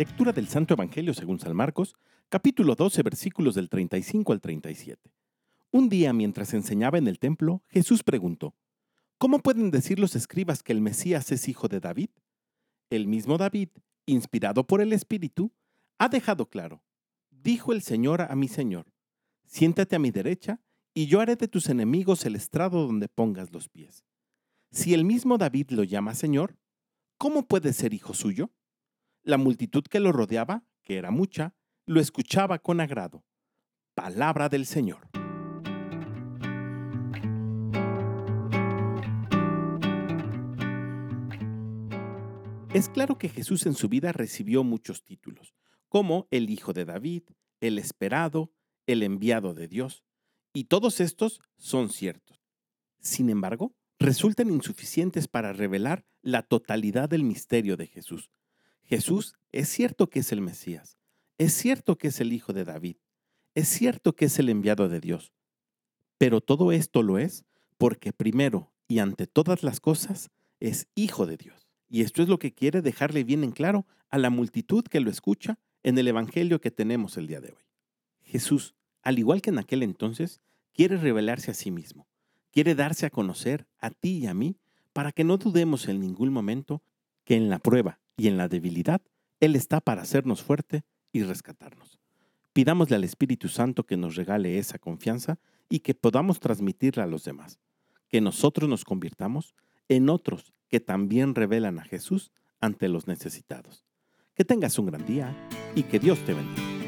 Lectura del Santo Evangelio según San Marcos, capítulo 12, versículos del 35 al 37. Un día mientras enseñaba en el templo, Jesús preguntó, ¿Cómo pueden decir los escribas que el Mesías es hijo de David? El mismo David, inspirado por el Espíritu, ha dejado claro, dijo el Señor a mi Señor, siéntate a mi derecha y yo haré de tus enemigos el estrado donde pongas los pies. Si el mismo David lo llama Señor, ¿cómo puede ser hijo suyo? La multitud que lo rodeaba, que era mucha, lo escuchaba con agrado. Palabra del Señor. Es claro que Jesús en su vida recibió muchos títulos, como el Hijo de David, el esperado, el enviado de Dios, y todos estos son ciertos. Sin embargo, resultan insuficientes para revelar la totalidad del misterio de Jesús, Jesús es cierto que es el Mesías, es cierto que es el Hijo de David, es cierto que es el enviado de Dios, pero todo esto lo es porque primero y ante todas las cosas es Hijo de Dios. Y esto es lo que quiere dejarle bien en claro a la multitud que lo escucha en el Evangelio que tenemos el día de hoy. Jesús, al igual que en aquel entonces, quiere revelarse a sí mismo, quiere darse a conocer a ti y a mí para que no dudemos en ningún momento que en la prueba y en la debilidad, Él está para hacernos fuerte y rescatarnos. Pidámosle al Espíritu Santo que nos regale esa confianza y que podamos transmitirla a los demás. Que nosotros nos convirtamos en otros que también revelan a Jesús ante los necesitados. Que tengas un gran día y que Dios te bendiga.